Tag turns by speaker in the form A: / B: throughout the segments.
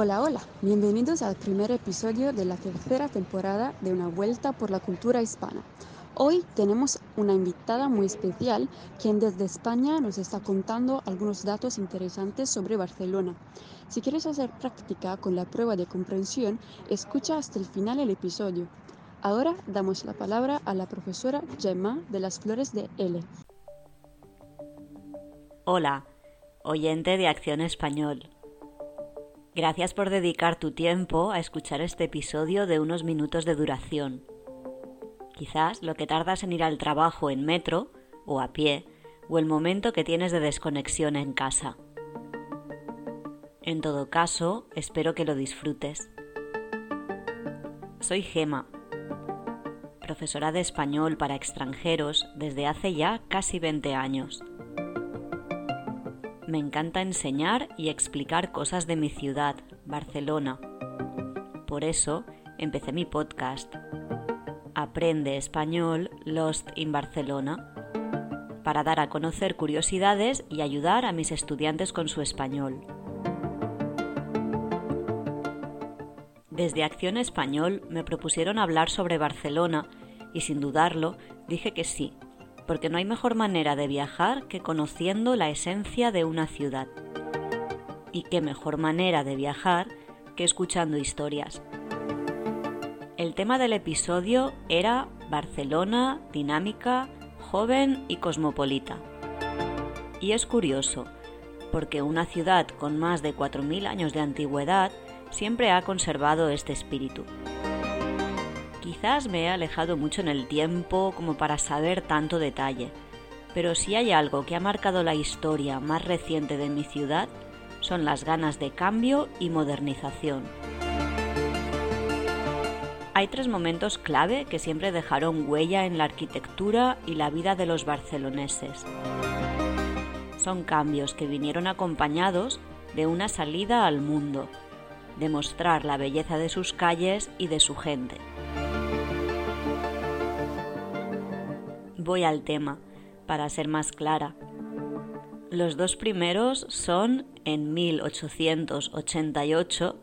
A: Hola, hola, bienvenidos al primer episodio de la tercera temporada de Una Vuelta por la Cultura Hispana. Hoy tenemos una invitada muy especial quien desde España nos está contando algunos datos interesantes sobre Barcelona. Si quieres hacer práctica con la prueba de comprensión, escucha hasta el final el episodio. Ahora damos la palabra a la profesora Gemma de las Flores de L.
B: Hola, oyente de Acción Español. Gracias por dedicar tu tiempo a escuchar este episodio de unos minutos de duración. Quizás lo que tardas en ir al trabajo en metro o a pie o el momento que tienes de desconexión en casa. En todo caso, espero que lo disfrutes. Soy Gema, profesora de español para extranjeros desde hace ya casi 20 años me encanta enseñar y explicar cosas de mi ciudad, Barcelona. Por eso empecé mi podcast, Aprende Español Lost in Barcelona, para dar a conocer curiosidades y ayudar a mis estudiantes con su español. Desde Acción Español me propusieron hablar sobre Barcelona y sin dudarlo dije que sí, porque no hay mejor manera de viajar que conociendo la esencia de una ciudad. Y qué mejor manera de viajar que escuchando historias. El tema del episodio era Barcelona, dinámica, joven y cosmopolita. Y es curioso, porque una ciudad con más de 4.000 años de antigüedad siempre ha conservado este espíritu. Quizás me he alejado mucho en el tiempo como para saber tanto detalle, pero si hay algo que ha marcado la historia más reciente de mi ciudad, son las ganas de cambio y modernización. Hay tres momentos clave que siempre dejaron huella en la arquitectura y la vida de los barceloneses. Son cambios que vinieron acompañados de una salida al mundo, de mostrar la belleza de sus calles y de su gente. Voy al tema, para ser más clara. Los dos primeros son en 1888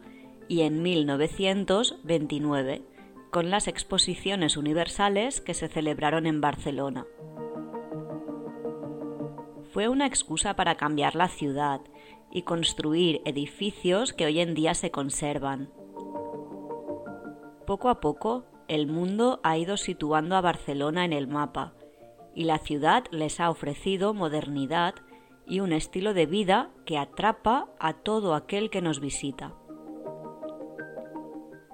B: y en 1929, con las exposiciones universales que se celebraron en Barcelona. Fue una excusa para cambiar la ciudad y construir edificios que hoy en día se conservan. Poco a poco, el mundo ha ido situando a Barcelona en el mapa y la ciudad les ha ofrecido modernidad y un estilo de vida que atrapa a todo aquel que nos visita.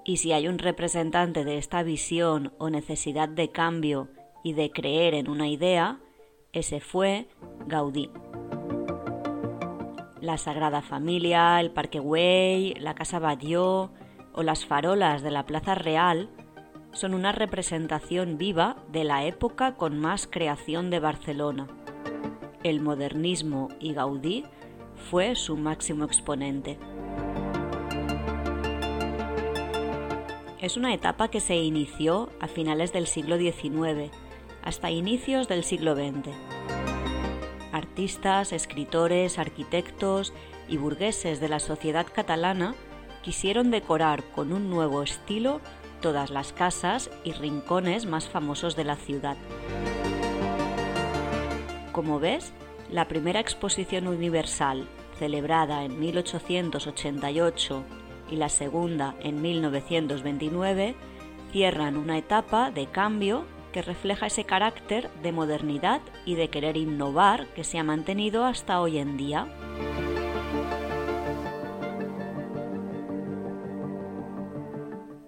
B: Y si hay un representante de esta visión o necesidad de cambio y de creer en una idea, ese fue Gaudí. La Sagrada Familia, el Parque Güell, la Casa Batlló o las farolas de la Plaza Real son una representación viva de la época con más creación de Barcelona. El modernismo y Gaudí fue su máximo exponente. Es una etapa que se inició a finales del siglo XIX hasta inicios del siglo XX. Artistas, escritores, arquitectos y burgueses de la sociedad catalana quisieron decorar con un nuevo estilo todas las casas y rincones más famosos de la ciudad. Como ves, la primera exposición universal, celebrada en 1888, y la segunda en 1929, cierran una etapa de cambio que refleja ese carácter de modernidad y de querer innovar que se ha mantenido hasta hoy en día.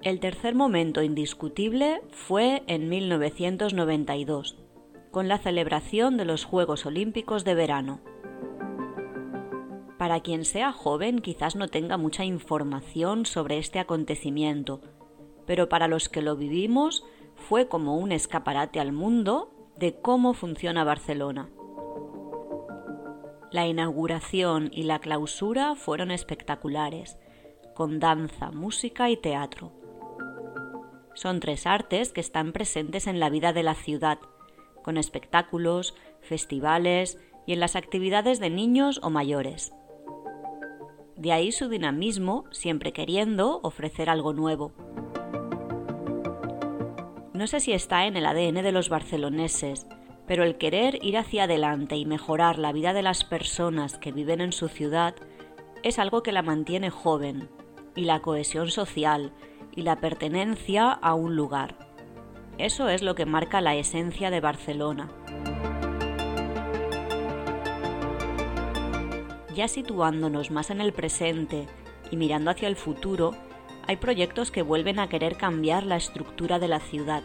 B: El tercer momento indiscutible fue en 1992, con la celebración de los Juegos Olímpicos de verano. Para quien sea joven quizás no tenga mucha información sobre este acontecimiento, pero para los que lo vivimos fue como un escaparate al mundo de cómo funciona Barcelona. La inauguración y la clausura fueron espectaculares, con danza, música y teatro. Son tres artes que están presentes en la vida de la ciudad, con espectáculos, festivales y en las actividades de niños o mayores. De ahí su dinamismo, siempre queriendo ofrecer algo nuevo. No sé si está en el ADN de los barceloneses, pero el querer ir hacia adelante y mejorar la vida de las personas que viven en su ciudad es algo que la mantiene joven, y la cohesión social, y la pertenencia a un lugar. Eso es lo que marca la esencia de Barcelona. Ya situándonos más en el presente y mirando hacia el futuro, hay proyectos que vuelven a querer cambiar la estructura de la ciudad.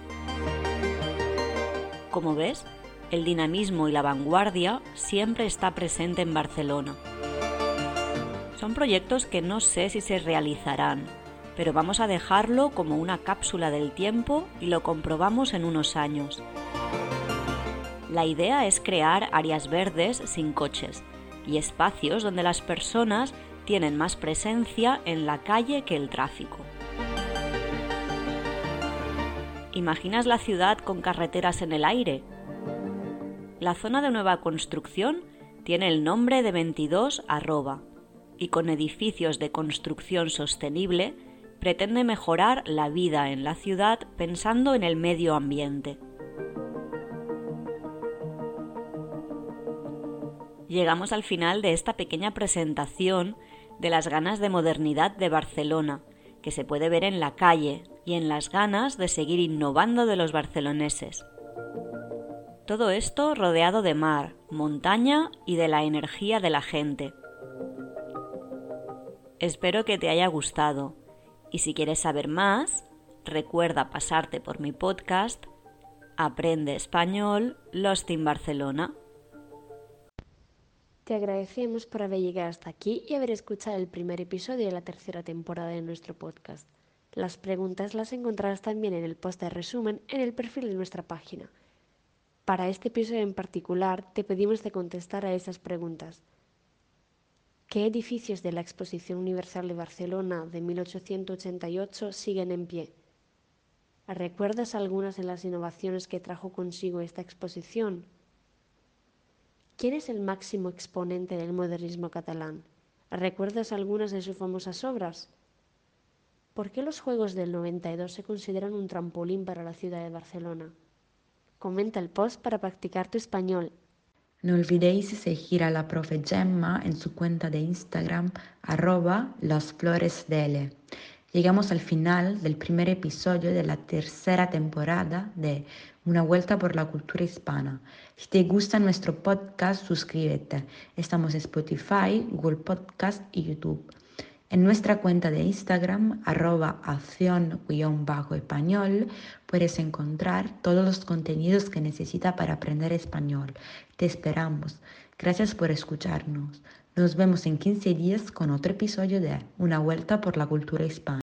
B: Como ves, el dinamismo y la vanguardia siempre está presente en Barcelona. Son proyectos que no sé si se realizarán, pero vamos a dejarlo como una cápsula del tiempo y lo comprobamos en unos años. La idea es crear áreas verdes sin coches y espacios donde las personas tienen más presencia en la calle que el tráfico. ¿Imaginas la ciudad con carreteras en el aire? La zona de nueva construcción tiene el nombre de 22 arroba y con edificios de construcción sostenible pretende mejorar la vida en la ciudad pensando en el medio ambiente. Llegamos al final de esta pequeña presentación de las ganas de modernidad de Barcelona, que se puede ver en la calle, y en las ganas de seguir innovando de los barceloneses. Todo esto rodeado de mar, montaña y de la energía de la gente. Espero que te haya gustado y si quieres saber más, recuerda pasarte por mi podcast Aprende Español Lost in Barcelona.
A: Te agradecemos por haber llegado hasta aquí y haber escuchado el primer episodio de la tercera temporada de nuestro podcast. Las preguntas las encontrarás también en el post de resumen en el perfil de nuestra página. Para este episodio en particular, te pedimos de contestar a esas preguntas. ¿Qué edificios de la Exposición Universal de Barcelona de 1888 siguen en pie? ¿Recuerdas algunas de las innovaciones que trajo consigo esta exposición? ¿Quién es el máximo exponente del modernismo catalán? ¿Recuerdas algunas de sus famosas obras? ¿Por qué los Juegos del 92 se consideran un trampolín para la ciudad de Barcelona? Comenta el post para practicar tu español
C: no olvidéis seguir a la profe Gemma en su cuenta de Instagram arroba losfloresdele. Llegamos al final del primer episodio de la tercera temporada de Una vuelta por la cultura hispana. Si te gusta nuestro podcast, suscríbete. Estamos en Spotify, Google Podcast y YouTube. En nuestra cuenta de Instagram, arroba acción-español, puedes encontrar todos los contenidos que necesitas para aprender español. Te esperamos. Gracias por escucharnos. Nos vemos en 15 días con otro episodio de Una vuelta por la cultura hispana.